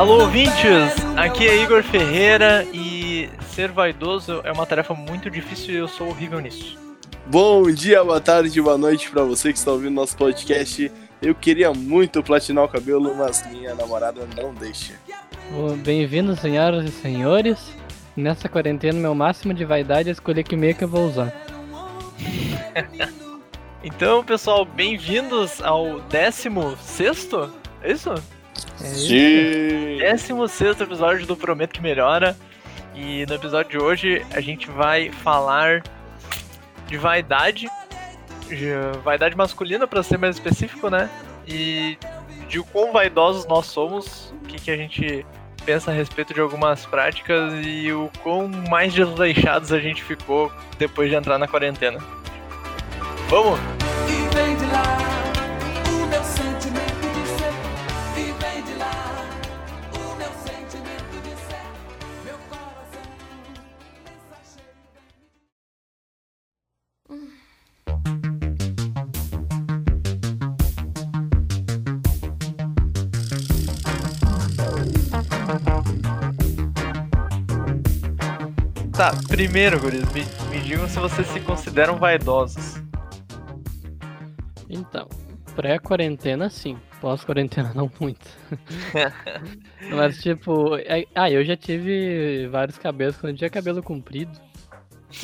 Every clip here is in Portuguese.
Alô, ouvintes! Aqui é Igor Ferreira e ser vaidoso é uma tarefa muito difícil e eu sou horrível nisso. Bom dia, boa tarde, boa noite para você que está ouvindo nosso podcast. Eu queria muito platinar o cabelo, mas minha namorada não deixa. Bem-vindos, senhoras e senhores. Nessa quarentena, meu máximo de vaidade é escolher que meia que eu vou usar. então, pessoal, bem-vindos ao 16 é isso? É Sim! 16 episódio do Prometo que Melhora. E no episódio de hoje a gente vai falar de vaidade, de vaidade masculina para ser mais específico, né? E de o quão vaidosos nós somos, o que, que a gente pensa a respeito de algumas práticas e o quão mais desleixados a gente ficou depois de entrar na quarentena. Vamos! Primeiro, guris, me, me digam se vocês se consideram vaidosos. Então, pré-quarentena sim, pós-quarentena não muito. Mas tipo, é, ah, eu já tive vários cabelos, quando eu tinha cabelo comprido.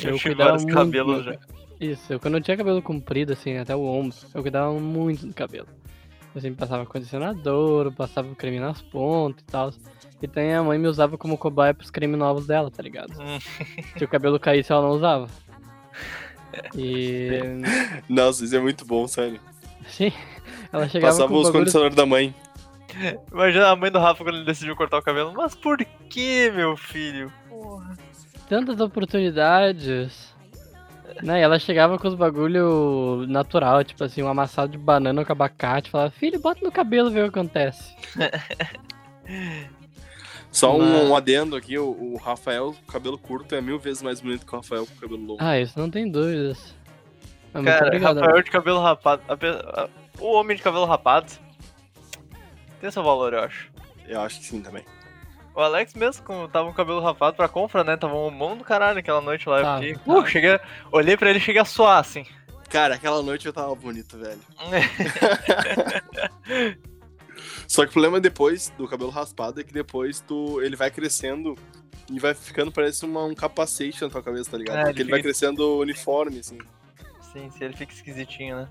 Eu, eu cuidava vários muito, cabelos já. Isso, eu, quando eu tinha cabelo comprido, assim, até o ombro, eu cuidava muito do cabelo. Eu sempre passava condicionador, passava creme nas pontas e tal. E tem a mãe me usava como cobaia pros cremes novos dela, tá ligado? Hum. Se o cabelo caísse, ela não usava. E. Nossa, isso é muito bom, sério. Sim. Ela chegava Passava com os condicionadores da mãe. Imagina a mãe do Rafa quando ele decidiu cortar o cabelo. Mas por que, meu filho? Porra. Tantas oportunidades. Né? E ela chegava com os bagulho natural, tipo assim, um amassado de banana com abacate. Falava, filho, bota no cabelo ver o que acontece. Só Mas... um, um, adendo aqui, o, o, Rafael com cabelo curto é mil vezes mais bonito que o Rafael com cabelo longo. Ah, isso não tem dúvidas. Mas Cara, obrigado, Rafael de cabelo rapado. O homem de cabelo rapado tem seu valor, eu acho. Eu acho que sim também. O Alex mesmo com, tava com o cabelo rapado pra compra, né? Tava um mão do caralho aquela noite lá. Tá, eu fiquei, tá. uh, cheguei, olhei pra ele e cheguei a suar, assim. Cara, aquela noite eu tava bonito, velho. Só que o problema depois do cabelo raspado é que depois tu, ele vai crescendo e vai ficando parece uma, um capacete na tua cabeça, tá ligado? É, Porque ele, ele vai crescendo uniforme, assim. Sim, sim, ele fica esquisitinho, né?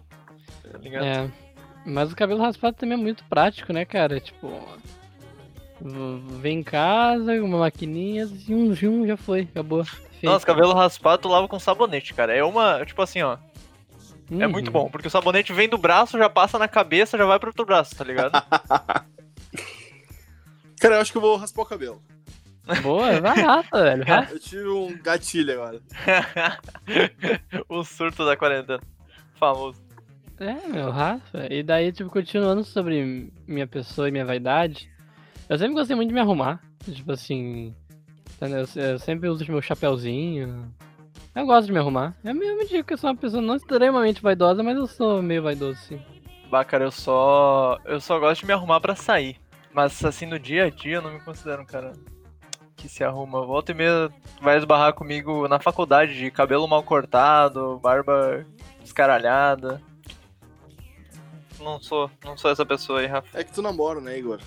Tá ligado? É. Mas o cabelo raspado também é muito prático, né, cara? Tipo. Vem em casa, uma maquininha, e um, um já foi, acabou. Feito. Nossa, cabelo raspado tu lava com sabonete, cara. É uma. Tipo assim, ó. Uhum. É muito bom, porque o sabonete vem do braço, já passa na cabeça, já vai pro outro braço, tá ligado? Cara, eu acho que eu vou raspar o cabelo. Boa, vai raspa, velho. Raspa. Eu tive um gatilho agora. o surto da quarentena. Famoso. É, meu, raspa. E daí, tipo, continuando sobre minha pessoa e minha vaidade, eu sempre gostei muito de me arrumar. Tipo assim. Eu sempre uso meu chapéuzinho, eu gosto de me arrumar. Eu me, digo que eu sou uma pessoa não extremamente vaidosa, mas eu sou meio vaidoso, sim. Bah, cara, eu só. Eu só gosto de me arrumar para sair. Mas assim, no dia a dia eu não me considero um cara que se arruma. Volta e meia vai esbarrar comigo na faculdade de cabelo mal cortado, barba escaralhada. Não sou, não sou essa pessoa aí, Rafa. É que tu namora, né, Igor?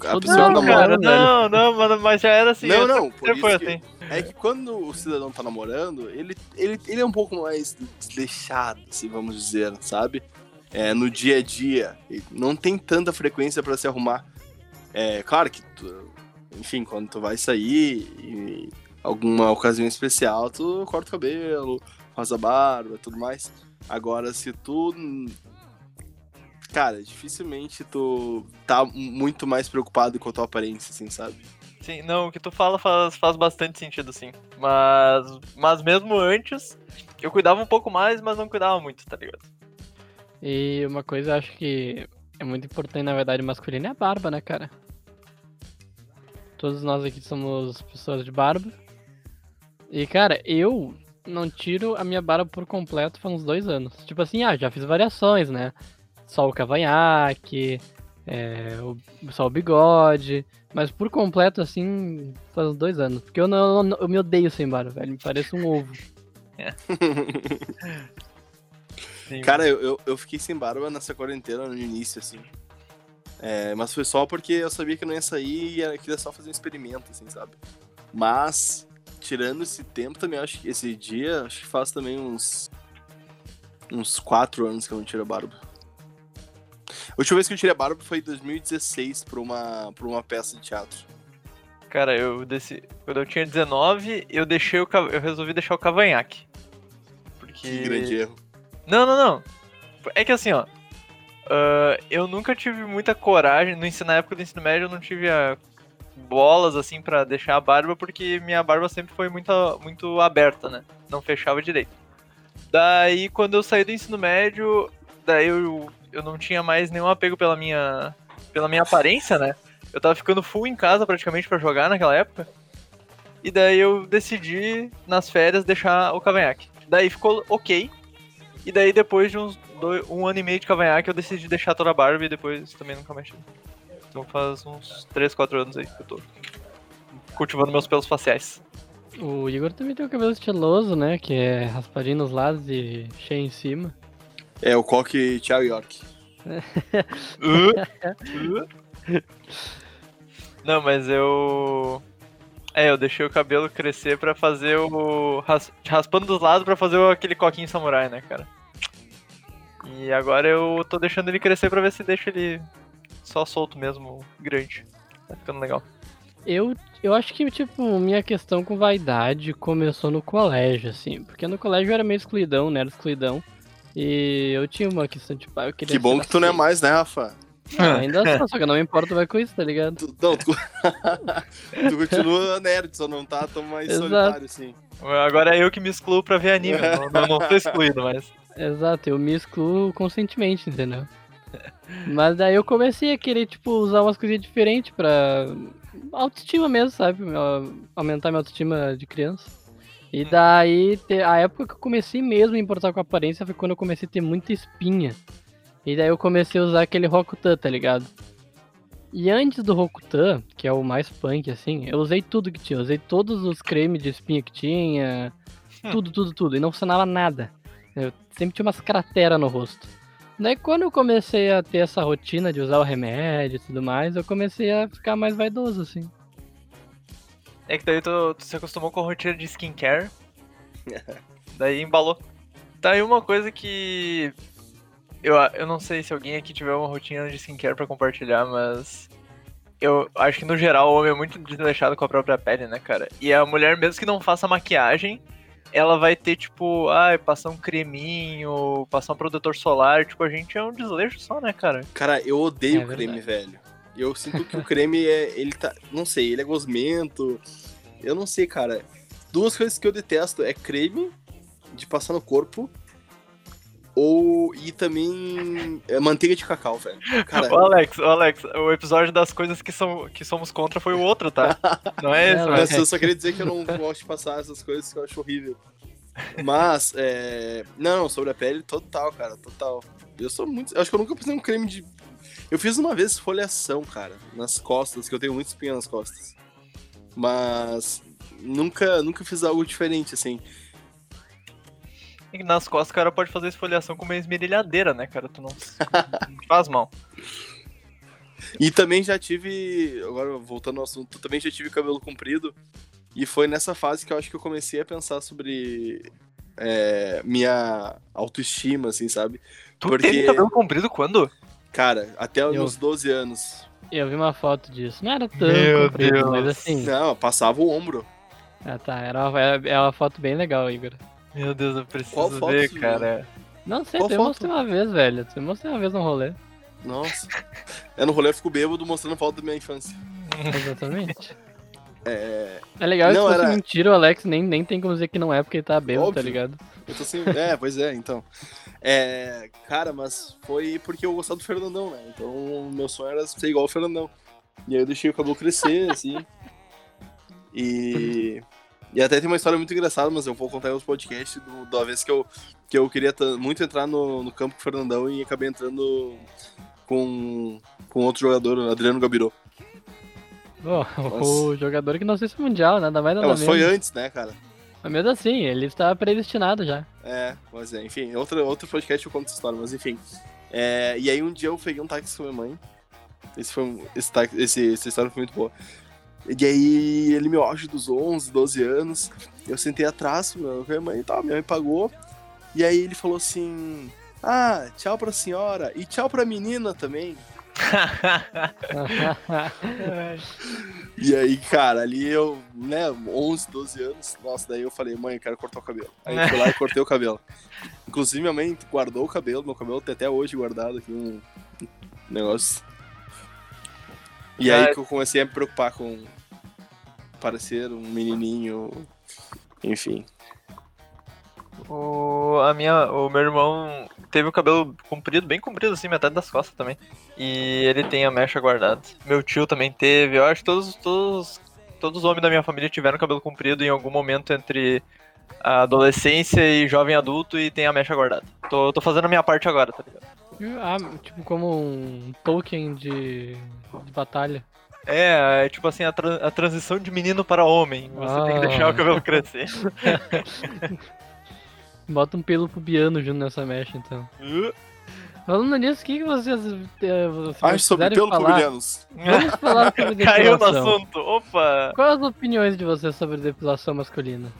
A pessoa não, namora, cara, não, não, mas já era assim. Não, não, por isso assim. É que quando o cidadão tá namorando, ele, ele, ele é um pouco mais desleixado, assim, vamos dizer, sabe? É, no dia a dia. Não tem tanta frequência para se arrumar. É claro que, tu, enfim, quando tu vai sair, em alguma ocasião especial, tu corta o cabelo, faz a barba tudo mais. Agora, se tu cara, dificilmente tu tá muito mais preocupado com a tua aparência, assim, sabe? Sim, não, o que tu fala faz, faz bastante sentido, sim. Mas, mas mesmo antes, eu cuidava um pouco mais, mas não cuidava muito, tá ligado? E uma coisa eu acho que é muito importante, na verdade, masculina é a barba, né, cara? Todos nós aqui somos pessoas de barba. E, cara, eu não tiro a minha barba por completo faz uns dois anos. Tipo assim, ah, já fiz variações, né? Só o cavanhaque, é, o, só o bigode. Mas por completo, assim, faz uns dois anos. Porque eu, não, eu me odeio sem barba, velho. Me parece um ovo. Sim. Cara, eu, eu, eu fiquei sem barba nessa quarentena no início, assim. É, mas foi só porque eu sabia que eu não ia sair e queria só fazer um experimento, assim, sabe? Mas, tirando esse tempo também, acho que esse dia, acho que faz também uns. uns quatro anos que eu não tiro a barba. A última vez que eu tirei a barba foi em 2016 pra uma, pra uma peça de teatro. Cara, eu desci. Quando eu tinha 19, eu deixei o eu resolvi deixar o cavanhaque. Porque. Que grande erro. Não, não, não. É que assim, ó. ah, eu nunca tive muita coragem. No ensino, na época do ensino médio, eu não tive ah, bolas assim pra deixar a barba, porque minha barba sempre foi muito, muito aberta, né? Não fechava direito. Daí, quando eu saí do ensino médio, daí eu, eu não tinha mais nenhum apego pela minha, pela minha aparência, né? Eu tava ficando full em casa praticamente pra jogar naquela época. E daí eu decidi, nas férias, deixar o cavanhaque. Daí ficou ok. E daí depois de uns dois, um ano e meio de cavanhaque, eu decidi deixar toda a barba e depois também nunca mais tive. Então faz uns 3, 4 anos aí que eu tô cultivando meus pelos faciais. O Igor também tem o cabelo estiloso, né? Que é raspadinho nos lados e cheio em cima. É o coque Tchau York. Não, mas eu. É, eu deixei o cabelo crescer pra fazer o. ras- raspando dos lados pra fazer aquele coquinho samurai, né, cara? E agora eu tô deixando ele crescer pra ver se deixa ele só solto mesmo, grande. Tá ficando legal. Eu, eu acho que, tipo, minha questão com vaidade começou no colégio, assim. Porque no colégio eu era meio excluidão, né? Era excluidão. E eu tinha uma questão, tipo, ah, eu queria Que bom que tu não é aceito. mais, né, Rafa? Ah, ainda só, só que eu não me importo mais com isso, tá ligado? Tu, não, tu, tu continua nerd, só não tá tão mais Exato. solitário, assim. Agora é eu que me excluo pra ver anime. eu não, eu não tô excluído, mas. Exato, eu me excluo conscientemente, entendeu? Mas daí eu comecei a querer, tipo, usar umas coisinhas diferentes pra autoestima mesmo, sabe? Au- Aumentar minha autoestima de criança. E daí, te- a época que eu comecei mesmo a importar com aparência foi quando eu comecei a ter muita espinha. E daí eu comecei a usar aquele Rokutan, tá ligado? E antes do Rokutan, que é o mais punk, assim, eu usei tudo que tinha. Eu usei todos os cremes de espinha que tinha. Hum. Tudo, tudo, tudo. E não funcionava nada. Eu sempre tinha umas crateras no rosto. Daí quando eu comecei a ter essa rotina de usar o remédio e tudo mais, eu comecei a ficar mais vaidoso, assim. É que daí tu, tu se acostumou com a rotina de skincare. daí embalou. Tá aí uma coisa que. Eu, eu não sei se alguém aqui tiver uma rotina de skincare pra compartilhar, mas. Eu acho que no geral o homem é muito desleixado com a própria pele, né, cara? E a mulher, mesmo que não faça maquiagem, ela vai ter, tipo, ai, passar um creminho, passar um protetor solar. Tipo, a gente é um desleixo só, né, cara? Cara, eu odeio É creme, verdade. Eu sinto que o creme é. Ele tá. Não sei, ele é gosmento. Eu não sei, cara. Duas coisas que eu detesto é creme de passar no corpo. Ou. E também. É manteiga de cacau, velho. Cara, Ô, Alex, ô, Alex, o episódio das coisas que, são, que somos contra foi o outro, tá? Não é esse, mas... mas eu só queria dizer que eu não gosto de passar essas coisas que eu acho horrível. Mas, é. Não, sobre a pele, total, cara, total. Eu sou muito. eu Acho que eu nunca passei um creme de. Eu fiz uma vez esfoliação, cara, nas costas, que eu tenho muito espinha nas costas. Mas. Nunca, nunca fiz algo diferente, assim. E Nas costas o cara pode fazer esfoliação com uma esmerilhadeira, né, cara? Tu não, não faz mal. E também já tive. Agora, voltando ao assunto, também já tive cabelo comprido. E foi nessa fase que eu acho que eu comecei a pensar sobre. é, minha autoestima, assim, sabe? Tu Porque- teve cabelo comprido quando? Cara, até Eu- meus 12 anos. Eu vi uma foto disso. Não era tão Meu comprido, Deus. mas assim. Não, eu passava o ombro. Ah tá, era uma, era- é uma foto bem legal, Igor. Meu Deus, eu preciso Qual foto ver, cara. Não sei, Qual tu mostrei uma vez, velho. Tu mostrei uma vez no rolê. Nossa. é no rolê eu fico bêbado mostrando foto da minha infância. Exatamente. É. É legal Não, se fosse era- mentira, o Alex nem, nem tem como dizer que não é, porque ele tá bêbado, tá ligado? Eu tô assim. É, pois é, então. É. Cara, mas foi porque eu gostava do Fernandão, né? Então meu sonho era ser igual o Fernandão. E aí eu deixei o cabelo crescer, assim. E. E até tem uma história muito engraçada, mas eu vou contar em outro podcast do, da vez que eu, que eu queria muito entrar no, no campo com o Fernandão e acabei entrando com, com outro jogador, Adriano Gabirô. Oh, o jogador que não sei se é mundial, nada mais nada é, mas menos. foi antes, né, cara? Mas mesmo assim, ele estava predestinado já. É, mas é, enfim, outro, outro podcast eu conto essa história, mas enfim. É, e aí um dia eu peguei um táxi com a minha mãe. Esse foi um, esse, táxi, esse, essa história foi muito boa. E aí ele me auge dos 11, 12 anos. Eu sentei atrás minha mãe e tal, minha mãe pagou. E aí ele falou assim: Ah, tchau pra senhora e tchau pra menina também. e aí, cara, ali eu, né, 11, 12 anos, nossa, daí eu falei, mãe, eu quero cortar o cabelo. Aí eu fui lá e cortei o cabelo. Inclusive, minha mãe guardou o cabelo, meu cabelo tem até hoje guardado aqui, um negócio. E aí que eu comecei a me preocupar com parecer um menininho, enfim. O, a minha, o meu irmão teve o cabelo comprido, bem comprido, assim, metade das costas também. E ele tem a mecha guardada. Meu tio também teve. Eu acho que todos, todos, todos os homens da minha família tiveram cabelo comprido em algum momento entre a adolescência e jovem adulto e tem a mecha guardada. Tô, tô fazendo a minha parte agora, tá ligado? Ah, tipo como um token de, de batalha. É, é tipo assim, a, tra a transição de menino para homem. Você ah. tem que deixar o cabelo crescer. Bota um pelo pubiano junto nessa mecha, então. Uh. Falando nisso, o que, que vocês. Eh, vocês sobre pelo falar? pubianos. Vamos falar sobre depilação. Caiu no assunto, opa! Quais as opiniões de vocês sobre depilação masculina?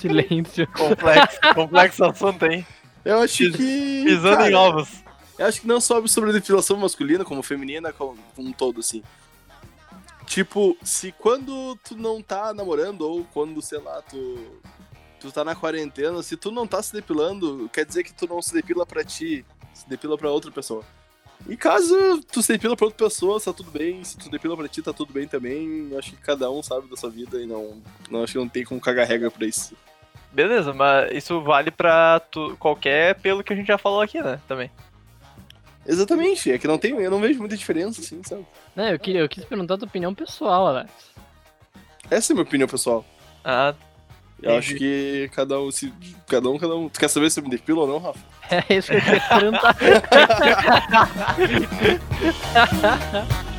Silêncio. Complexo, complexo assunto, hein? Eu acho que. Pisando cara, em ovos. Eu acho que não só sobre depilação masculina, como feminina, como um todo, assim. Tipo, se quando tu não tá namorando, ou quando, sei lá, tu, tu tá na quarentena, se tu não tá se depilando, quer dizer que tu não se depila pra ti, se depila pra outra pessoa. E caso tu se depila pra outra pessoa, tá tudo bem. Se tu depila pra ti, tá tudo bem também. Acho que cada um sabe da sua vida e não, não acho que não tem como cagar regra pra isso. Beleza, mas isso vale pra tu, qualquer pelo que a gente já falou aqui, né? Também. Exatamente, é que não tem, eu não vejo muita diferença, assim, sabe? Não, eu, queria, eu quis perguntar a tua opinião pessoal, Alex. Essa é a minha opinião pessoal. Ah. Eu entendi. acho que cada um, se, cada um, cada um. Tu quer saber se eu me depilo ou não, Rafa? É isso que eu queria perguntar.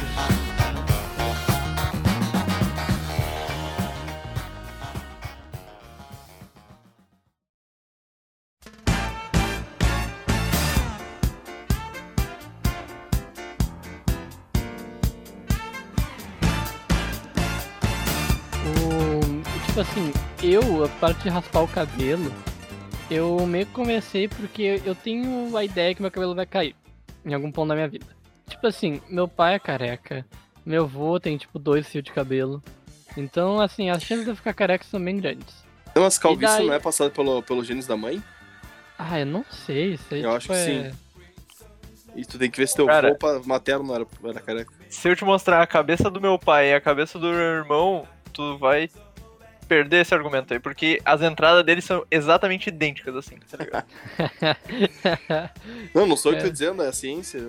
tipo assim, eu, a parte de raspar o cabelo, eu meio que comecei porque eu tenho a ideia que meu cabelo vai cair em algum ponto da minha vida. Tipo assim, meu pai é careca, meu avô tem tipo dois fios de cabelo. Então, assim, as chances de eu ficar careca são bem grandes. Então, as calvície daí... não é passada pelo, pelo genes da mãe? Ah, eu não sei. Isso aí, eu tipo, acho que é... sim. E tu tem que ver se teu Cara, avô materno era, era careca. Se eu te mostrar a cabeça do meu pai e a cabeça do meu irmão, tu vai perder esse argumento aí, porque as entradas deles são exatamente idênticas, assim, tá ligado? não, não sou o é. que tô dizendo, é a ciência.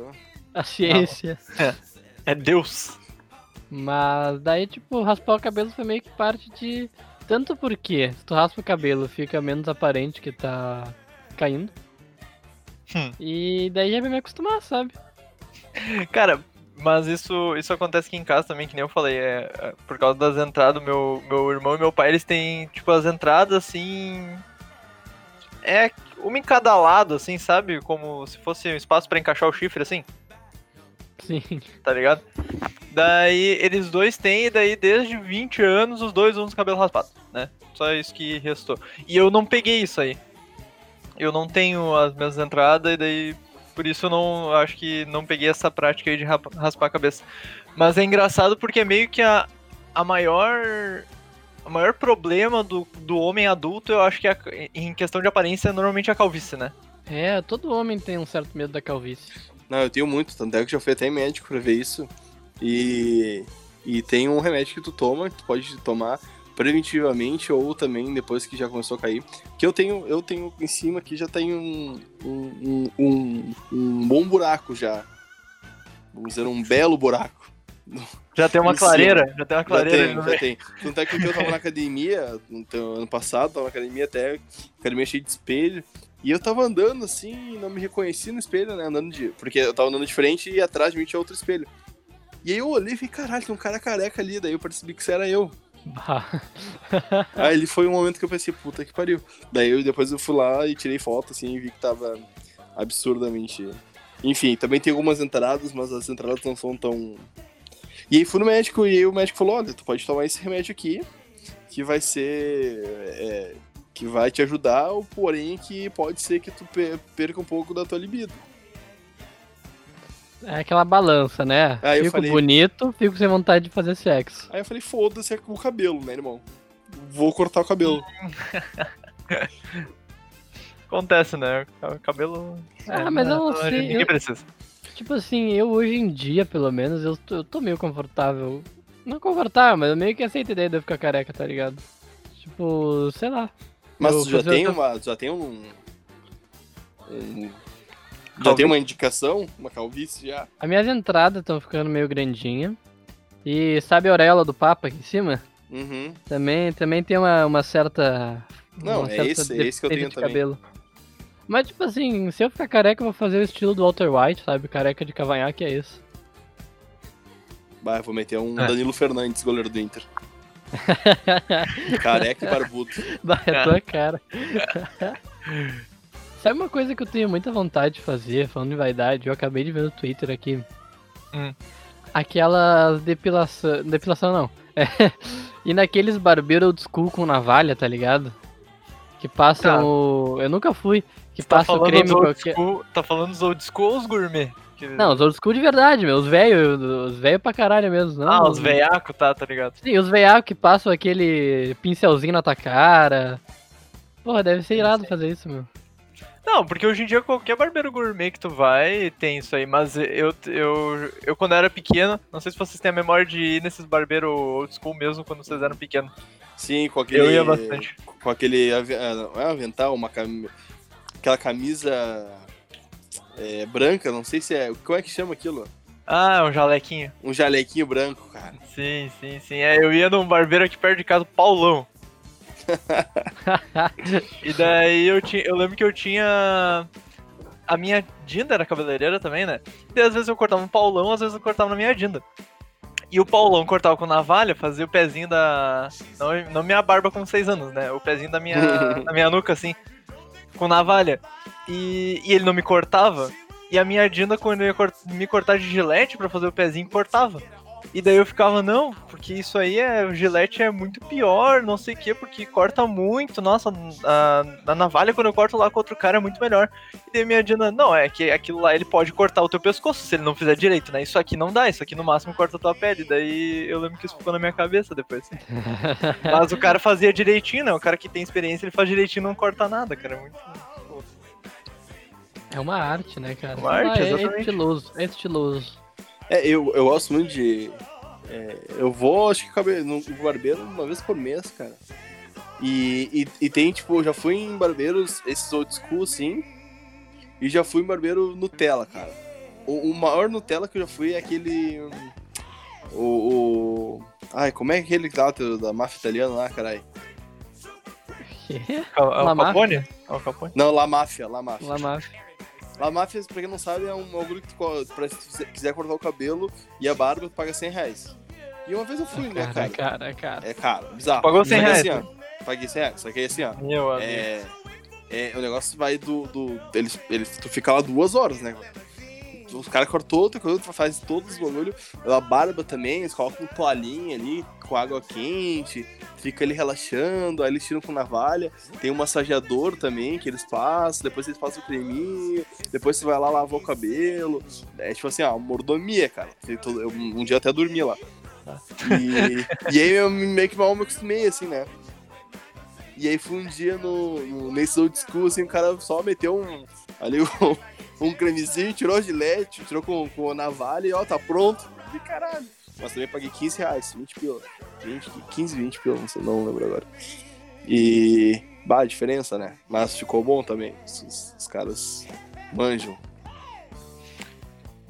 A ciência. É. é Deus. Mas daí, tipo, raspar o cabelo foi meio que parte de. Tanto porque se tu raspa o cabelo fica menos aparente que tá caindo. Hum. E daí já vai me acostumar, sabe? Cara, mas isso, isso acontece aqui em casa também, que nem eu falei. É, é, por causa das entradas, meu, meu irmão e meu pai, eles têm, tipo, as entradas assim. É uma em cada lado, assim, sabe? Como se fosse um espaço para encaixar o chifre, assim. Sim. Tá ligado? Daí eles dois têm, e daí desde 20 anos os dois usam os cabelos raspados, né? Só isso que restou. E eu não peguei isso aí. Eu não tenho as minhas entradas, e daí por isso eu não acho que não peguei essa prática aí de raspar a cabeça. Mas é engraçado porque é meio que a, a maior. O maior problema do, do homem adulto, eu acho que é, em questão de aparência, é normalmente a calvície, né? É, todo homem tem um certo medo da calvície. Não, eu tenho muito, tanto é que já fui até médico pra ver isso. E, e tem um remédio que tu toma, que tu pode tomar preventivamente ou também depois que já começou a cair. Que eu tenho, eu tenho em cima aqui já tem um, um, um, um bom buraco já. Vamos dizer, um belo buraco. Já tem uma clareira, já tem uma Já clareira. tem, no já tem. Tanto é que eu tava na academia, então, ano passado, tava na academia até, academia cheia de espelho, e eu tava andando assim, não me reconheci no espelho, né, andando de... Porque eu tava andando de frente e atrás de mim tinha outro espelho. E aí eu olhei e falei, caralho, tem um cara careca ali, daí eu percebi que isso era eu. Bah. Aí ele foi um momento que eu pensei, puta que pariu. Daí eu, depois eu fui lá e tirei foto, assim, e vi que tava absurdamente... Enfim, também tem algumas entradas, mas as entradas não são tão... E aí fui no médico, e o médico falou, olha, tu pode tomar esse remédio aqui, que vai ser... é, que vai te ajudar, porém que pode ser que tu pe- perca um pouco da tua libido. É aquela balança, né? Aí eu fico falei- bonito, fico sem vontade de fazer sexo. Aí eu falei, foda-se é o cabelo, né, irmão? Vou cortar o cabelo. Acontece, né? O cabelo. Ah, mas eu não hoje sei, Ninguém eu- precisa. Tipo assim, eu hoje em dia, pelo menos, eu tô, eu tô meio confortável. Não confortável, mas eu meio que aceito a ideia de eu ficar careca, tá ligado? Tipo, sei lá. Mas Eu tu já tem outra- uma. Já tem um. um- já Calvície. tem uma indicação? Uma calvície já? As minhas entradas estão ficando meio grandinha. E sabe a auréola do Papa aqui em cima? Uhum. Também, também tem uma, uma certa. Não, uma é certa esse- é esse que eu tenho também. cabelo. Mas, tipo assim, se eu ficar careca, eu vou fazer o estilo do Walter White, sabe? Careca de cavanhaque é isso. Bah, eu vou meter um É. Danilo Fernandes, goleiro do Inter. Careca e barbudo. Bah, é tua cara. Sabe uma coisa que eu tenho muita vontade de fazer, falando em vaidade? Eu acabei de ver no Twitter aqui. Hum. Aquelas depilação. Depilação não. É, e naqueles barbeiros old school com navalha, tá ligado? Que passam Tá. o. Eu nunca fui. Que Tá passa o creme aquele- school, tá falando dos old school ou os gourmet? Que- Não, os old school de verdade, meu. Os velhos. Os velhos pra caralho mesmo. Não, ah, os veiaco, tá, tá ligado? Sim, os veiacos que passam aquele pincelzinho na tua cara. Porra, deve ser irado fazer isso, meu. Não, porque hoje em dia qualquer barbeiro gourmet que tu vai tem isso aí, mas eu, eu, eu quando era pequeno, não sei se vocês têm a memória de ir nesses barbeiros old school mesmo quando vocês eram pequenos. Sim, com aquele. Eu ia bastante. Com aquele. ah, Não é um avental, uma camisa. Aquela camisa. é, branca, não sei se é. Como é que chama aquilo? Ah, um jalequinho. Um jalequinho branco, cara. Sim, sim, sim. É, eu ia num barbeiro aqui perto de casa, Paulão. E daí eu tinha. Eu lembro que eu tinha. A minha Dinda era cabeleireira também, né? E às vezes eu cortava um Paulão, às vezes eu cortava na minha Dinda. E o Paulão cortava com navalha, fazia o pezinho da. Não, não minha barba com seis anos, né? O pezinho da minha, da minha nuca, assim. Com navalha. E, e ele não me cortava. E a minha Dinda, quando ia cort- me cortar de gilete pra fazer o pezinho, cortava. E daí eu ficava, não, porque isso aí é. O gilete é muito pior, não sei o que, porque corta muito. Nossa, a, a navalha, quando eu corto lá com outro cara, é muito melhor. E daí minha Dina, não, é que aquilo lá ele pode cortar o teu pescoço se ele não fizer direito, né? Isso aqui não dá, isso aqui no máximo corta a tua pele. Daí eu lembro que isso ficou na minha cabeça depois. Mas o cara fazia direitinho, né? O cara que tem experiência, ele faz direitinho e não corta nada, cara. É muito. É uma arte, né, cara? Uma arte, Ah, é, é estiloso, é estiloso. É, eu, eu gosto muito de. é, eu vou, acho que cabe, no barbeiro uma vez por mês, cara. E, e, e tem, tipo, eu já fui em barbeiros, esses old school, assim. E já fui em barbeiro Nutella, cara. O, o maior Nutella que eu já fui é aquele. O. o ai, como é aquele lá do- da máfia italiana lá, caralho? Que? Al, Al Lamar? Capone? Al Capone? Não, La Máfia, La Máfia. La Máfia. La Máfia, pra quem não sabe, é um bagulho que tu, pra, se tu quiser cortar o cabelo e a barba, tu paga 100 reais. E uma vez eu fui, né, Cara, cara? cara, cara. É caro, bizarro. Pagou 100 Só que reais, Assim, ó, paguei 100 reais, só que assim, ó. Meu amigo. É, é, o negócio vai do. do eles, eles, tu fica lá duas horas, né? Os caras cortou outra coisa, faz todos os bagulho. A barba também, eles colocam toalhinha ali com água quente, fica ali relaxando, aí eles tiram com navalha. Tem um massageador também que eles passam, depois eles passam o creminho, depois você vai lá lavar o cabelo. É tipo assim, ó, mordomia, cara. Eu um dia até dormi lá. E, e aí eu meio que mal me acostumei, assim, né? E aí foi um dia no, no, nesse old school, assim, o cara só meteu um, ali um, um cremezinho, tirou a gilete, tirou com, com navalha e ó, tá pronto. E caralho. Mas também paguei 15 reais, 20 pila. 20, 15, 20 pila, não sei, não lembro agora. E. Bah, a diferença, né? Mas ficou bom também. Os, os- caras manjam.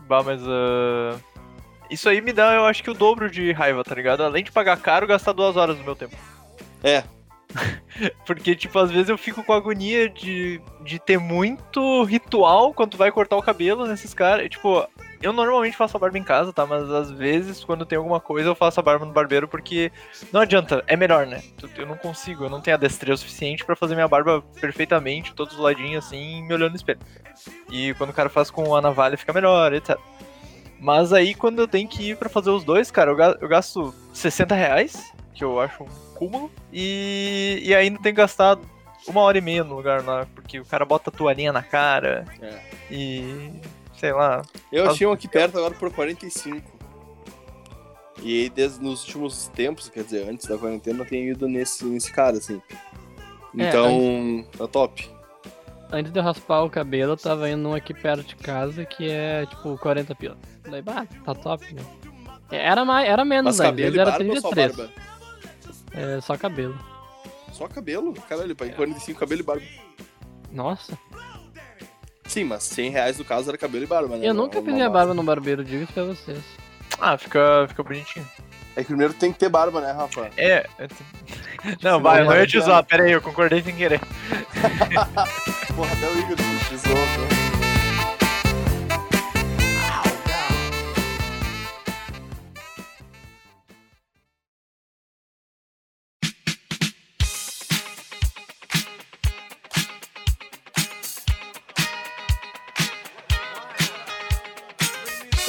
Bah, mas. ah, Isso aí me dá, eu acho que o dobro de raiva, tá ligado? Além de pagar caro, gastar duas horas do meu tempo. É, Porque, tipo, às vezes eu fico com agonia de, de ter muito ritual quando vai cortar o cabelo nesses caras. Tipo, eu normalmente faço a barba em casa, tá? Mas às vezes, quando tem alguma coisa, eu faço a barba no barbeiro porque não adianta, é melhor, né? Eu não consigo, eu não tenho a destreza suficiente pra fazer minha barba perfeitamente, todos os ladinhos assim, me olhando no espelho. E quando o cara faz com a navalha, fica melhor, etc. Mas aí, quando eu tenho que ir pra fazer os dois, cara, eu ga- eu gasto 60 reais, que eu acho cúmulo, e, e ainda tenho que gastar uma hora e meia no lugar lá, porque o cara bota a toalhinha na cara É. e. sei lá. eu Faz- achei um aqui perto agora por 45. E aí, desde nos últimos tempos, quer dizer, antes da quarentena, eu tenho ido nesse, nesse cara, assim. É, Então, tá top. Antes de eu raspar o cabelo, eu tava indo num aqui perto de casa que é tipo 40 pila. Daí, bah, tá top, né? É, Era, mais, era menos, Mas né? cabelo e era barba ou só 33. barba? É, só cabelo. Só cabelo? Caralho, paguei 45 cabelo e barba. Nossa, Sim, mas 100 reais no caso era cabelo e barba, né? eu nunca fiz minha barba no barbeiro, digo isso pra vocês. Ah, fica, fica bonitinho. É que primeiro tem que ter barba, né, Rafa? É. te- Não, vai, não, eu não ia te usar, pera aí, eu concordei sem querer. Porra, até o Igor precisou, né?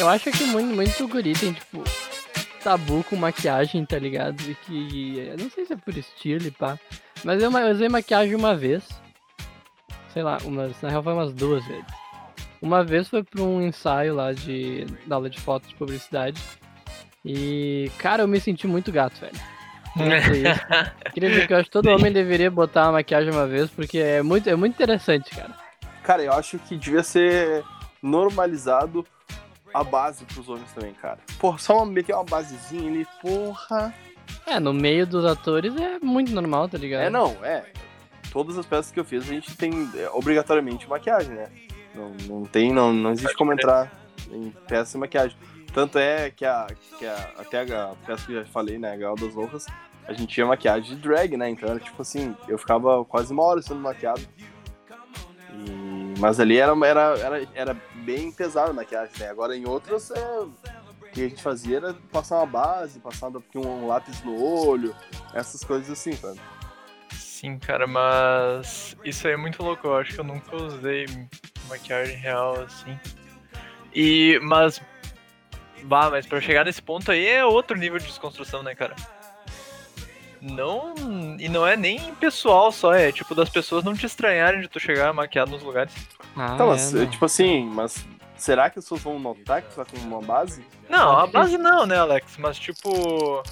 Eu acho que muito, muito guri tem, tipo, tabu com maquiagem, tá ligado? E que. Eu não sei se é por estilo e pá. Mas eu, eu usei maquiagem uma vez. Sei lá, umas, na real foi umas duas vezes. Uma vez foi pra um ensaio lá de. da aula de foto de publicidade. E, cara, eu me senti muito gato, velho. Queria dizer isso. Queria dizer que eu acho que todo homem deveria botar uma maquiagem uma vez, porque é muito, é muito interessante, cara. Cara, eu acho que devia ser normalizado a base pros homens também, cara. Porra, só uma, meter uma basezinha ali, porra. É, no meio dos atores é muito normal, tá ligado? É, não, é. Todas as peças que eu fiz, a gente tem é, obrigatoriamente maquiagem, né? Não, não tem, não, não existe como entrar em peça sem maquiagem. Tanto é que a, que a até a peça que eu já falei, né, a Gal das Loucas, a gente tinha maquiagem de drag, né? Então era tipo assim, eu ficava quase uma hora sendo maquiado. E- mas ali era, era, era, era bem pesada a maquiagem, né? Agora em outras, é, o que a gente fazia era passar uma base, passar um lápis no olho, essas coisas assim, sabe? Sim, cara, mas isso aí é muito louco. Eu acho que eu nunca usei maquiagem real assim. E, mas, bah, mas pra chegar nesse ponto aí é outro nível de desconstrução, né, cara? Não, e não é nem pessoal só, é tipo das pessoas não te estranharem de tu chegar maquiado nos lugares. Ah, Tá, mas, é, não. tipo assim, mas será que as pessoas vão notar que tu tá com uma base? Não, a base não, né, Alex? Mas tipo.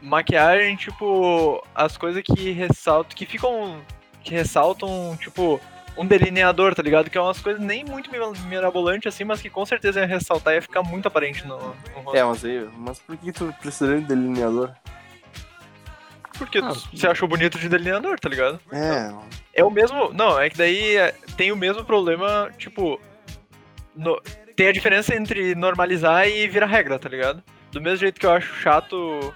Maquiagem, tipo, as coisas que ressaltam. Que ficam. Que ressaltam, tipo, um delineador, tá ligado? Que é umas coisas nem muito mi- mirabolantes assim, mas que com certeza ia ressaltar e ia ficar muito aparente no, no rosto. É, mas aí, mas por que tu precisaria de delineador? Porque Ah, você achou bonito de delineador, tá ligado? É, É o mesmo. Não, é que daí é, tem o mesmo problema, tipo. no- tem a diferença entre normalizar e virar regra, tá ligado? Do mesmo jeito que eu acho chato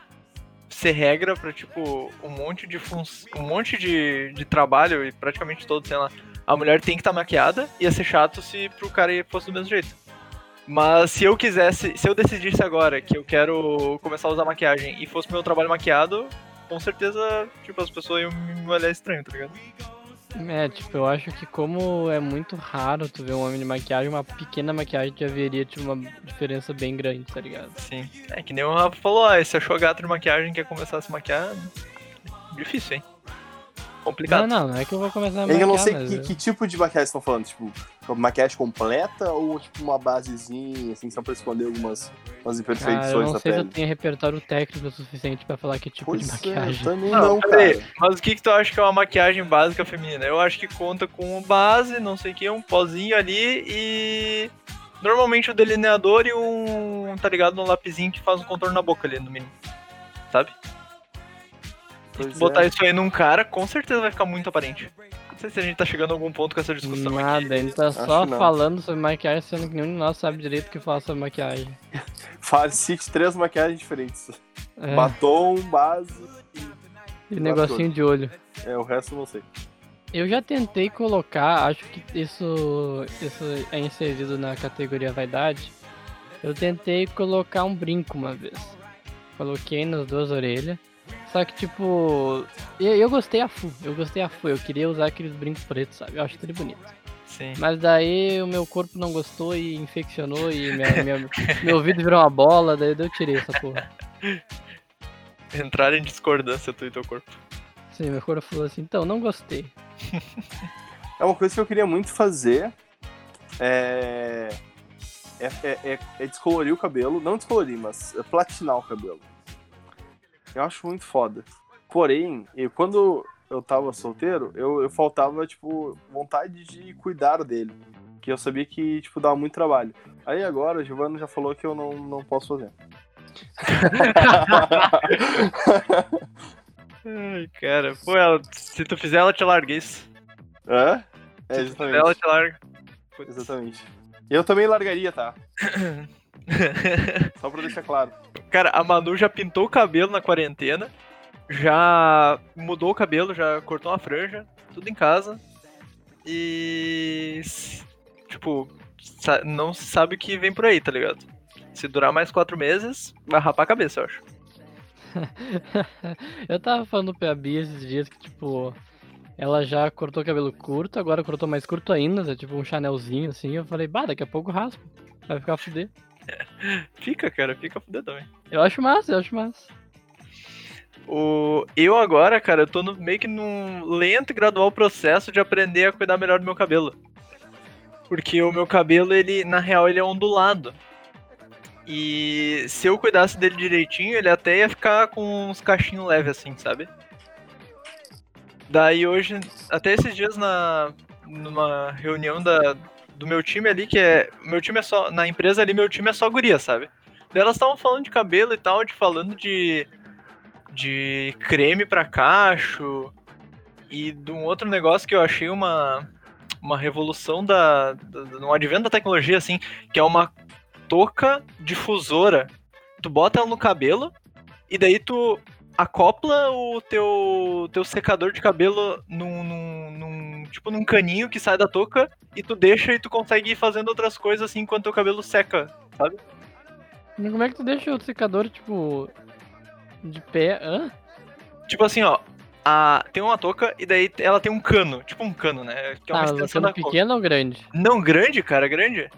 ser regra pra, tipo, um monte de fun... um monte de, de trabalho e praticamente todo, sei lá. A mulher tem que estar maquiada, ia ser chato se pro cara fosse do mesmo jeito. Mas se eu quisesse, se eu decidisse agora que eu quero começar a usar maquiagem e fosse meu trabalho maquiado, com certeza, tipo, as pessoas iam me olhar estranho, tá ligado? É, tipo, eu acho que como é muito raro tu ver um homem de maquiagem, uma pequena maquiagem já veria, tipo, uma diferença bem grande, tá ligado? Sim. É que nem o Rafa falou, ah, se achou gato de maquiagem quer começar a se maquiar. Difícil, hein? Complicado. Não, não, não é que eu vou começar a É maquiar, que eu não sei mas que, eu- que tipo de maquiagem estão falando. Tipo, maquiagem completa ou tipo uma basezinha, assim, só pra esconder algumas umas Cara, eu imperfeições não sei se eu tenho repertório técnico suficiente pra falar que tipo de Pois é, maquiagem. também Não, não. Mas o que, que tu acha que é uma maquiagem básica feminina? Eu acho que conta com base, não sei o que, um pozinho ali e. Normalmente o delineador e um. tá ligado? Um lapisinho que faz um contorno na boca ali, no mínimo. Sabe? Se Pois tu botar é. isso aí num cara, com certeza vai ficar muito aparente. Não sei se a gente tá chegando a algum ponto com essa discussão aqui. Nada, ele tá só não. falando sobre maquiagem, sendo que nenhum de nós sabe direito o que fala sobre maquiagem. Farcite, três maquiagens diferentes. É, Batom, base. e negocinho de olho. É, o resto eu não sei. Eu já tentei colocar, acho que isso, isso é inserido na categoria vaidade. Eu tentei colocar um brinco uma vez. Coloquei nas duas orelhas. Só que, tipo, eu, eu gostei a full. Eu gostei a full. Eu queria usar aqueles brincos pretos, sabe? Eu acho tudo bonito. Sim. Mas daí o meu corpo não gostou e infeccionou e minha, minha- meu ouvido virou uma bola, daí eu tirei essa porra. Entrar em discordância tu e teu corpo. Sim, meu corpo falou assim, então, não gostei. É uma coisa que eu queria muito fazer. É. É, é, é- é descolorir o cabelo. Não descolorir, mas é platinar o cabelo. Eu acho muito foda. Porém, eu, quando eu tava solteiro, eu, eu faltava, tipo, vontade de cuidar dele. Que eu sabia que, tipo, dava muito trabalho. Aí agora, a Giovanna já falou que eu não, não posso fazer. Ai, cara. Pô, ela, se tu fizer, ela te larga isso. Hã? É, Se tu fizer, ela exatamente. te larga. Putz. Exatamente. Eu também largaria, tá? Só pra deixar claro. Cara, a Manu já pintou o cabelo na quarentena. Já mudou o cabelo, já cortou uma franja. Tudo em casa. E. Tipo, não se sabe o que vem por aí, tá ligado? Se durar mais quatro meses, vai rapar a cabeça, eu acho. eu tava falando pra Bia esses dias que, tipo, ela já cortou o cabelo curto, agora cortou mais curto ainda, é tipo um chanelzinho assim. Eu falei, bah, daqui a pouco raspa. Vai ficar fuder. Fica, cara, fica fuder também. Eu acho massa, eu acho massa. O... Eu agora, cara, eu tô no- meio que num lento e gradual processo de aprender a cuidar melhor do meu cabelo. Porque o meu cabelo, ele, na real, ele é ondulado. E se eu cuidasse dele direitinho, ele até ia ficar com uns cachinhos leves assim, sabe? Daí hoje, até esses dias na numa reunião da, do meu time ali, que é. Meu time é só. Na empresa ali, meu time é só guria, sabe? Daí elas estavam falando de cabelo e tal, de falando de. de creme pra cacho. E de um outro negócio que eu achei uma. uma revolução da. da no advento da tecnologia, assim, que é uma touca difusora. Tu bota ela no cabelo e daí tu acopla o teu, teu secador de cabelo num, num, num- tipo num caninho que sai da touca e tu deixa e tu consegue ir fazendo outras coisas assim enquanto teu cabelo seca. Mas como é que tu deixa o secador, tipo, de pé? Hã? Tipo assim, ó, a, tem uma touca e daí ela tem um cano, tipo um cano, né? Que é uma Tá, extensão sendo da pequeno ou grande? Não grande, cara, grande.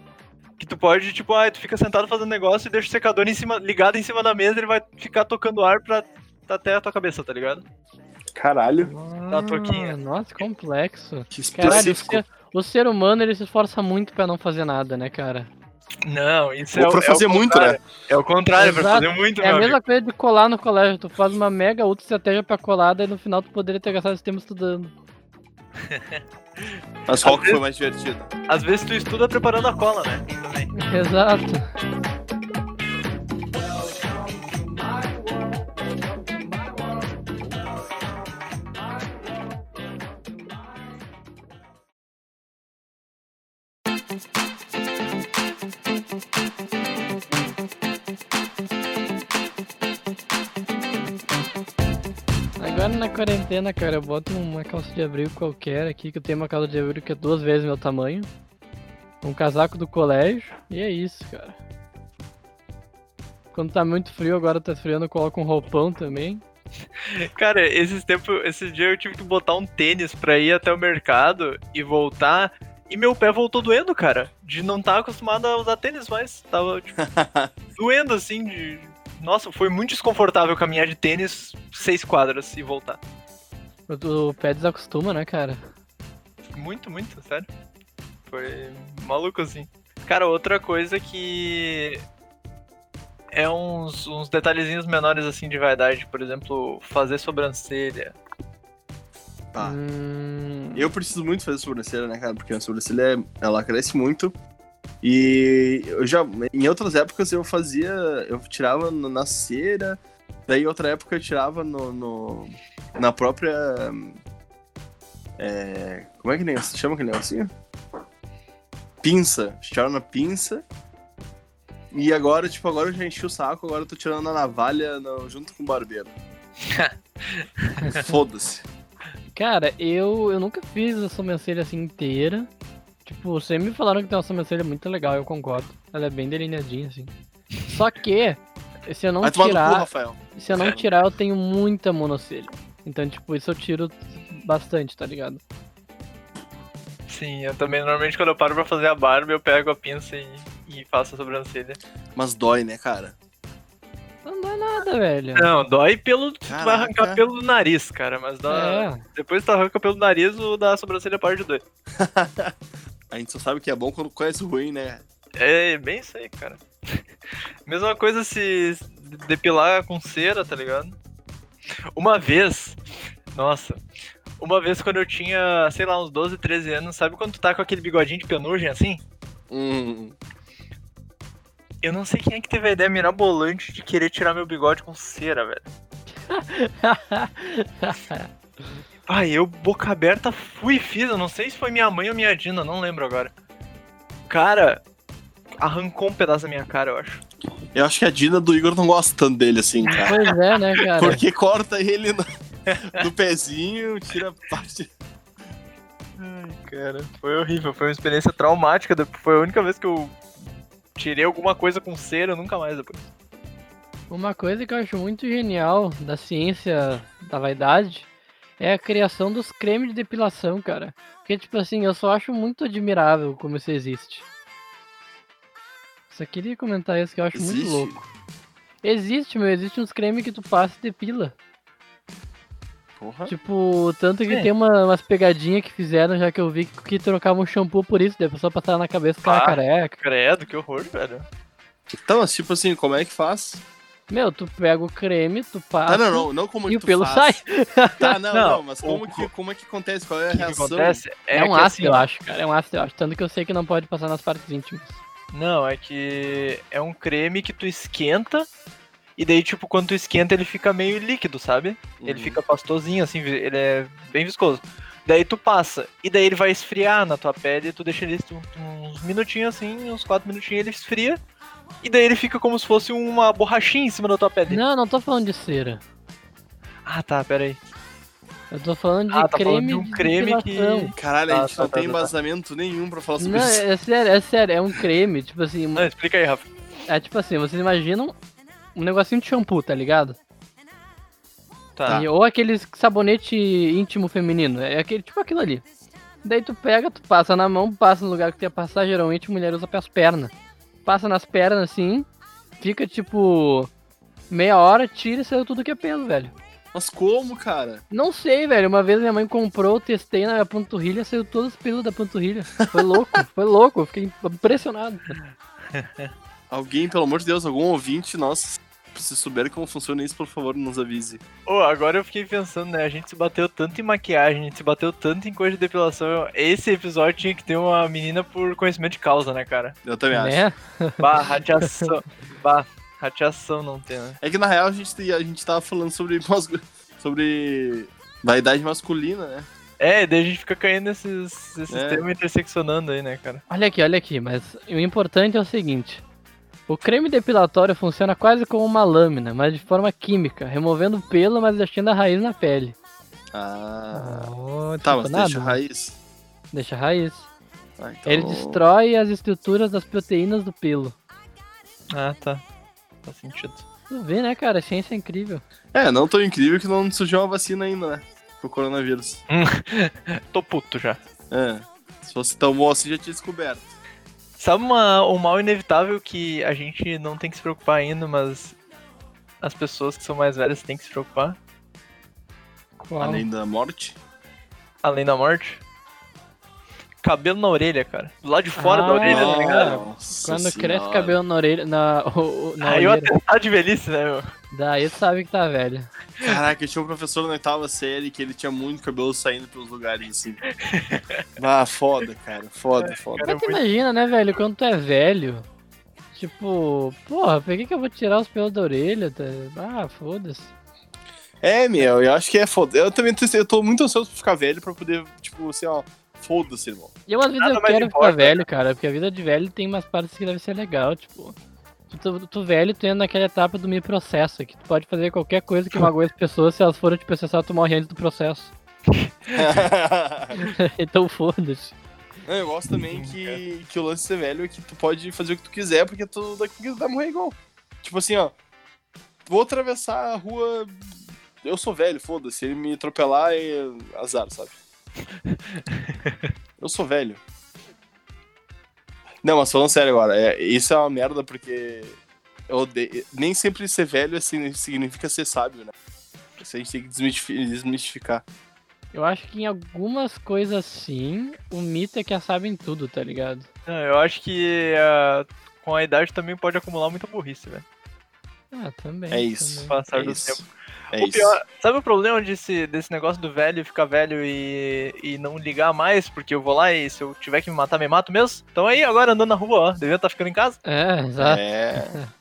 Que tu pode, tipo, ah, tu fica sentado fazendo negócio e deixa o secador em cima, ligado em cima da mesa, ele vai ficar tocando ar pra até a tua cabeça, tá ligado? Caralho. Da touquinha. Ah, Nossa, complexo. Que Caralho, o específico. ser, o ser humano ele se esforça muito pra não fazer nada, né, cara? Não, isso Ou é, o- pra é o fazer muito, né? contrário. É o contrário, pra Exato. fazer muito, É a mesma amigo. coisa de colar no colégio. Tu faz uma mega outra estratégia pra colar, daí no final tu poderia ter gastado esse tempo estudando. Mas qual que foi mais divertido? Às vezes tu estuda preparando a cola, né? Também. Exato. Na quarentena, cara, eu boto uma calça de abrigo qualquer aqui, que eu tenho uma calça de abrigo que é duas vezes meu tamanho. Um casaco do colégio, e é isso, cara. Quando tá muito frio, agora tá esfriando, eu coloco um roupão também. Cara, esses tempos, esses dias eu tive que botar um tênis pra ir até o mercado e voltar. E meu pé voltou doendo, cara. De não estar acostumado a usar tênis mais. Tava, tipo, doendo assim de. Nossa, foi muito desconfortável caminhar de tênis seis quadras e voltar. O, o pé desacostuma, né, cara? Muito, muito, sério. Foi maluco assim. Cara, outra coisa que. É uns, uns detalhezinhos menores assim de vaidade. Por exemplo, fazer sobrancelha. Tá. Hum, Eu preciso muito fazer sobrancelha, né, cara? Porque a sobrancelha, ela cresce muito. E eu já, em outras épocas eu fazia, eu tirava na cera, daí outra época eu tirava no, no- na própria, é, como é que nem chama aquele negocinho? Pinça, tirava na pinça E agora, tipo, agora eu já enchi o saco, agora eu tô tirando a navalha no- junto com o barbeiro. Foda-se. Cara, eu, eu nunca fiz a sobrancelha assim inteira. Tipo, sempre me falaram que tem uma sobrancelha muito legal, eu concordo. Ela é bem delineadinha, assim. Só que, se eu não Vai cu, tirar, Rafael. se eu não tirar, eu tenho muita monocelha. Então, tipo, isso eu tiro bastante, tá ligado? Sim, eu também normalmente quando eu paro pra fazer a barba, eu pego a pinça e, e faço a sobrancelha. Mas dói, né, cara? Não dá nada, velho. Não, dói pelo. Tu vai Caraca. arrancar pelo do nariz, cara, mas dá. É. Depois tu arranca pelo nariz, o da sobrancelha parte dois. A gente só sabe que é bom quando conhece o ruim, né? É bem isso aí, cara. Mesma coisa se depilar com cera, tá ligado? Uma vez, nossa, uma vez quando eu tinha, sei lá, uns 12, 13 anos, sabe quando tu tá com aquele bigodinho de penugem assim? Hum, Eu não sei quem é que teve a ideia mirabolante de querer tirar meu bigode com cera, velho. Ai, eu, boca aberta, fui e fiz. Eu não sei se foi minha mãe ou minha Dina, não lembro agora. Cara, arrancou um pedaço da minha cara, eu acho. eu acho que a Dina do Igor não gosta tanto dele assim, cara. pois é, né, cara? Porque corta ele no, no pezinho, tira parte. Ai, cara, foi horrível. Foi uma experiência traumática. Foi a única vez que eu tirei alguma coisa com cera, nunca mais depois. Uma coisa que eu acho muito genial da ciência da vaidade é a criação dos cremes de depilação, cara. Porque, tipo assim, eu só acho muito admirável como isso existe. Só queria comentar isso que eu acho muito Existe? louco. Existe, meu, existe uns cremes que tu passa e depila. Porra. Tipo, tanto que Sim. tem uma- umas pegadinhas que fizeram, já que eu vi que, que trocavam shampoo por isso, daí a pessoa passava na cabeça com a Ah. careca. Credo, que horror, velho. Então, mas tipo assim, como é que faz? Meu, tu pega o creme, tu passa Ah, não, não, não como e que o pelo faz. sai. Tá, não, Não, não, mas o- como que, como é que acontece? Qual é a O que, que reação? acontece É, um que, ácido, assim, eu acho, cara. É um ácido, eu acho. Tanto que eu sei que não pode passar nas partes íntimas. Não, é que é um creme que tu esquenta e daí, tipo, quando tu esquenta ele fica meio líquido, sabe? Ele Uhum. fica pastosinho, assim, ele é bem viscoso. Daí tu passa, e daí ele vai esfriar na tua pele, e tu deixa ele um- uns minutinhos assim, uns quatro minutinhos, ele esfria, e daí ele fica como se fosse uma borrachinha em cima da tua pele. Não, não tô falando de cera. Ah, tá, pera aí. Eu tô falando de Ah, tá creme falando de um de creme que-. Caralho, a Tá, gente tá, não tá, tem tá, tá. embasamento nenhum pra falar sobre Não, isso. é sério, é sério. É um creme, tipo assim... Não, explica aí, Rafa. É tipo assim, vocês imaginam um negocinho de shampoo, tá ligado? Tá. E- ou aquele sabonete íntimo feminino. É aquele, tipo aquilo ali. Daí tu pega, tu passa na mão, passa no lugar que tu ia passar, geralmente mulher usa pras pernas. Passa nas pernas assim, fica tipo meia hora, tira e saiu tudo que é pelo, velho. Mas como, cara? Não sei, velho. Uma vez minha mãe comprou, testei na minha panturrilha, saiu todos os pelos da panturrilha. Foi louco, foi louco, eu fiquei impressionado. Alguém, pelo amor de Deus, algum ouvinte, nossa, se souber como funciona isso, por favor, nos avise. Ô, agora eu fiquei pensando, né? A gente se bateu tanto em maquiagem, a gente se bateu tanto em coisa de depilação. Esse episódio tinha que ter uma menina por conhecimento de causa, né, cara? Eu também acho. Né? Bah, radiação. bah, radiação não tem, né? É que na real a gente, a gente tava falando sobre, mas- sobre vaidade masculina, né? É, daí a gente fica caindo nesses, nesses É. temas interseccionando aí, né, cara? Olha aqui, olha aqui, mas o importante é o seguinte. O creme depilatório funciona quase como uma lâmina, mas de forma química, removendo o pelo, mas deixando a raiz na pele. Ah. Oh, tá, mas nada, deixa a raiz. Deixa a raiz. Ah, então... Ele destrói as estruturas das proteínas do pelo. Ah, tá. Faz sentido. Tu vê, né, cara? A ciência é incrível. É, não tão incrível que não surgiu uma vacina ainda, né? Pro coronavírus. Tô puto já. É. Se fosse tão bom assim, já tinha descoberto. Sabe uma, um mal inevitável que a gente não tem que se preocupar ainda, mas as pessoas que são mais velhas têm que se preocupar? Qual? Além da morte. Além da morte? Cabelo na orelha, cara. Do lado de fora da Ah, orelha, tá ligado? Nossa Quando senhora. cresce cabelo na orelha. Na, na Aí de velhice, né, meu? Daí tu sabe que tá velho. Caraca, eu tinha um professor na oitava série que ele tinha muito cabelo saindo pelos lugares assim. ah, foda, cara. Foda, foda. Cara, Mas tu muito- imagina, né, velho? Quando tu é velho. Tipo, porra, por que, que eu vou tirar os pelos da orelha? tá? Ah, foda-se. É, meu, eu acho que é foda. Eu também tô, eu tô muito ansioso pra ficar velho pra poder, tipo, assim, ó, foda-se, irmão. E eu às vezes Nada eu quero importa, ficar velho, cara, porque a vida de velho tem umas partes que deve ser legal, tipo. Tu, tu velho, tu entra naquela etapa do me processo, que tu pode fazer qualquer coisa que magoe as pessoas, se elas forem te processar, tu morre antes do processo. então foda-se. Eu gosto também que, que o lance de ser velho é que tu pode fazer o que tu quiser, porque tu daqui vai morrer igual. Tipo assim, ó. Vou atravessar a rua. Eu sou velho, foda-se. Ele me atropelar é azar, sabe? Eu sou velho. Não, mas falando sério agora, é, isso é uma merda porque eu odeio- nem sempre ser velho assim, significa ser sábio, né? Isso a gente tem que desmistifi- desmistificar. Eu acho que em algumas coisas sim, o mito é que elas sabem tudo, tá ligado? Não, eu acho que ah, com a idade também pode acumular muita burrice, velho. Ah, também. É isso. também. Passar É do isso. tempo. É o isso. pior, sabe o problema desse, desse negócio do velho ficar velho e, e não ligar mais, porque eu vou lá e se eu tiver que me matar, me mato mesmo? Então aí, agora andando na rua, ó, devia estar ficando em casa. É, exato. É.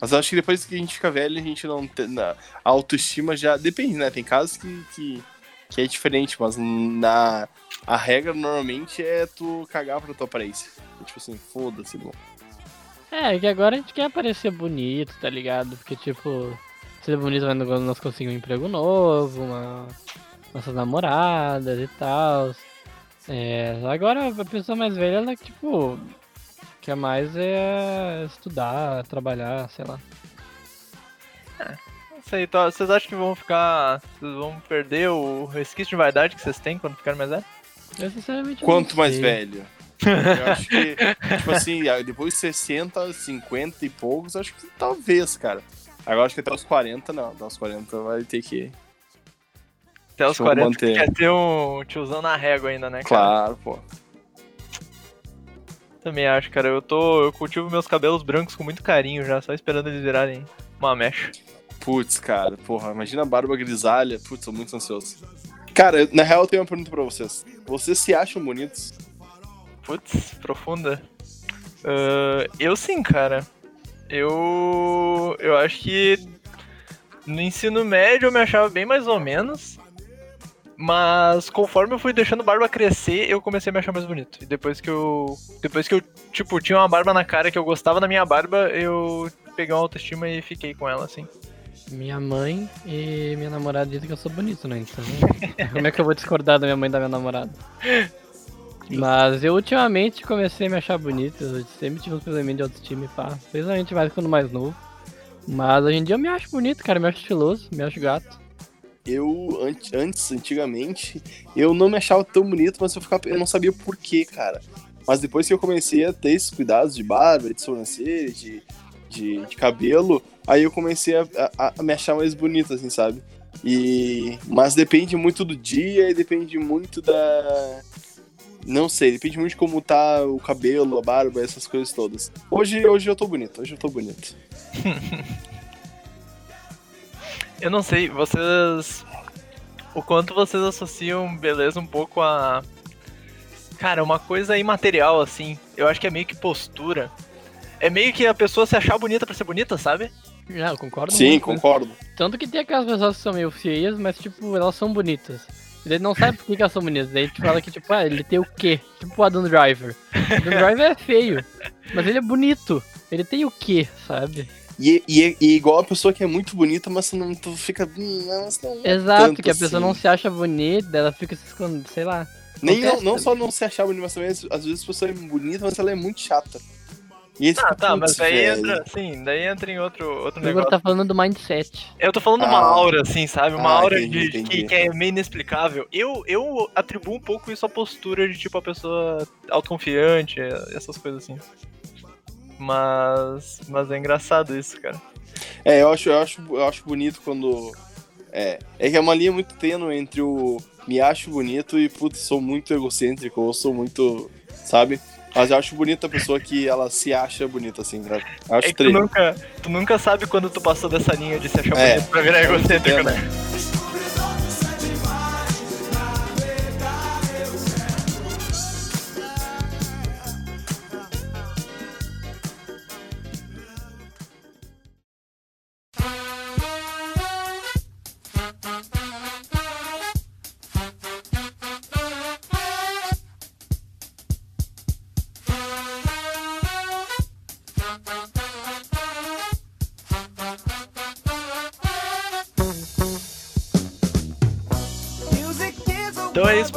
Mas eu acho que depois que a gente fica velho, a gente não tem. na- A autoestima já. Depende, né? Tem casos que, que, que é diferente, mas na. A regra normalmente é tu cagar pra tua aparência. Tipo assim, foda-se, irmão. É, que agora a gente quer parecer bonito, tá ligado? Porque, tipo, ser bonito vai quando nós conseguimos um emprego novo, uma... nossas namoradas e tal. É, agora a pessoa mais velha, ela, tipo, quer mais é estudar, trabalhar, sei lá. Não sei, então, vocês acham que vão ficar. Vocês vão perder o resquício de vaidade que vocês têm quando ficarem mais velhos? Eu sinceramente não Quanto mais velho? Eu acho que, tipo assim, depois de 60, 50 e poucos, acho que talvez, cara. Agora acho que até os 40, não. Até os 40 vai ter que. Até os Deixa eu 40 manter. quer ter um tiozão na régua ainda, né, cara? Claro, pô. Também acho, cara. Eu tô. Eu cultivo meus cabelos brancos com muito carinho já, só esperando eles virarem uma mecha. Putz, cara, porra, imagina a barba grisalha. Putz, tô muito ansioso. Cara, na real eu tenho uma pergunta pra vocês. Vocês se acham bonitos? Putz, profunda. Ah, eu sim, cara. Eu. Eu acho que no ensino médio eu me achava bem mais ou menos. Mas conforme eu fui deixando a barba crescer, eu comecei a me achar mais bonito. E depois que eu. Depois que eu, tipo, tinha uma barba na cara que eu gostava da minha barba, eu peguei uma autoestima e fiquei com ela, assim. Minha mãe e minha namorada dizem que eu sou bonito, né? Então, como é que eu vou discordar da minha mãe e da minha namorada? Mas eu ultimamente comecei a me achar bonito, eu sempre tive uns probleminha de autoestima pá, principalmente mais quando mais novo. Mas hoje em dia eu me acho bonito, cara, me acho estiloso, me acho gato. Eu, ant- antes, antigamente, eu não me achava tão bonito, mas eu, ficava, eu não sabia por quê, cara. Mas depois que eu comecei a ter esses cuidados de barba, de sobrancelha, de, de, de cabelo, aí eu comecei a, a- a me achar mais bonito, assim, sabe? E, mas depende muito do dia e depende muito da. Não sei, depende muito de como tá o cabelo, a barba, essas coisas todas. Hoje, hoje eu tô bonito, hoje eu tô bonito. Eu não sei, vocês. O quanto vocês associam beleza um pouco a. Cara, uma coisa imaterial, assim. Eu acho que é meio que postura. É meio que a pessoa se achar bonita pra ser bonita, sabe? Ah, eu concordo Sim, muito, né? concordo. Tanto que tem aquelas pessoas que são meio feias, mas tipo, elas são bonitas. E daí não sabe por que são bonitas. Daí tu fala que, tipo, ah, ele tem o quê? Tipo o Adam Driver. O Adam Driver é feio, mas ele é bonito. Ele tem o quê, sabe? E, e, e igual a pessoa que é muito bonita, mas não, tu fica. "Hum, mas não é Exato, que a pessoa assim." não se acha bonita, ela fica se escondendo, sei lá. Nem não, não só não se achar bonita, mas também às vezes a pessoa é bonita, mas ela é muito chata. E esse Ah, tá, mas daí velho. entra. Sim, daí entra em outro, outro O Igor negócio. tá falando do mindset. Eu tô falando uma Ah. aura, assim, sabe? Uma Ah, aura entendi, de, entendi. Que, que é meio inexplicável. Eu, eu atribuo um pouco isso à postura de, tipo, a pessoa autoconfiante, essas coisas assim. Mas. Mas é engraçado isso, cara. É, eu acho, eu acho, eu acho bonito quando. É, é que é uma linha muito tênue entre o me acho bonito e, putz, sou muito egocêntrico, ou sou muito. Sabe? Mas eu acho bonito a pessoa que ela se acha bonita, assim, cara. Eu acho É tu nunca, tu nunca sabe quando tu passou dessa linha de se achar É, bonito pra virar egocêntrico, né?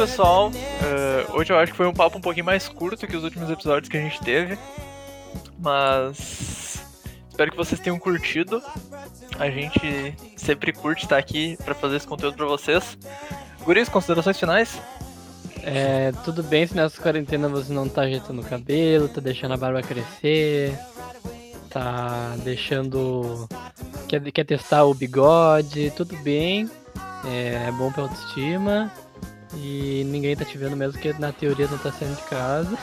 Pessoal. Uh, hoje eu acho que foi um papo um pouquinho mais curto que os últimos episódios que a gente teve. Mas espero que vocês tenham curtido. A gente sempre curte estar aqui para fazer esse conteúdo para vocês. Guris, considerações finais? É, tudo bem se nessa quarentena você não tá ajeitando o cabelo, tá deixando a barba crescer, tá deixando. Quer, quer testar o bigode, tudo bem. É, é bom pra autoestima. E ninguém tá te vendo mesmo, que na teoria não tá saindo de casa.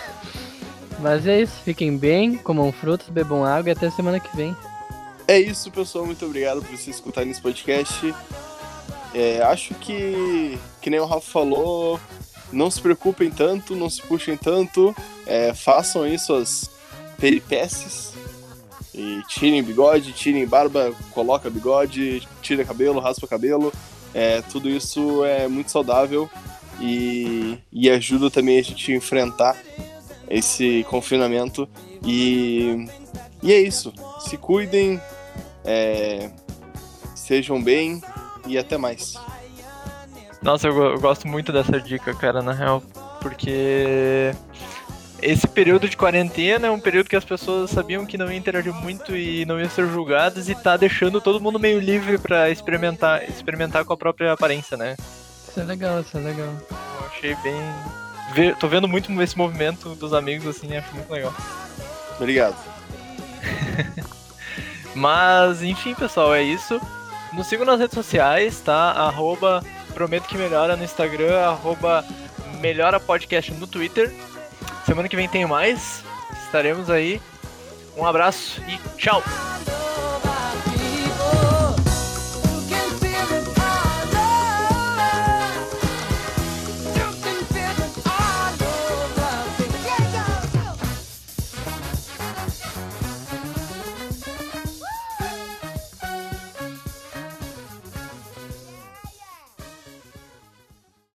Mas é isso, fiquem bem, comam frutas, bebam água e até semana que vem. É isso, pessoal. Muito obrigado por vocês escutarem esse podcast. É, acho que, que nem o Rafa falou, não se preocupem tanto, não se puxem tanto, é, façam aí suas peripécias e tirem bigode, tirem barba, coloca bigode, tira cabelo, raspa cabelo. É, tudo isso é muito saudável e, e ajuda também a gente enfrentar esse confinamento. E, e é isso. Se cuidem, é, sejam bem e até mais. Nossa, eu, eu, gosto muito dessa dica, cara, na real. Porque esse período de quarentena é um período que as pessoas sabiam que não ia interagir muito e não iam ser julgadas e tá deixando todo mundo meio livre para experimentar, experimentar com a própria aparência, né? Isso é legal, isso é legal. Eu achei bem. Tô vendo muito esse movimento dos amigos, assim, acho muito legal. Obrigado. Mas, enfim, pessoal, é isso. Nos sigam nas redes sociais, tá? Arroba Prometo que melhora no Instagram, arroba Melhora Podcast no Twitter. Semana que vem tem mais. Estaremos aí. Um abraço e tchau!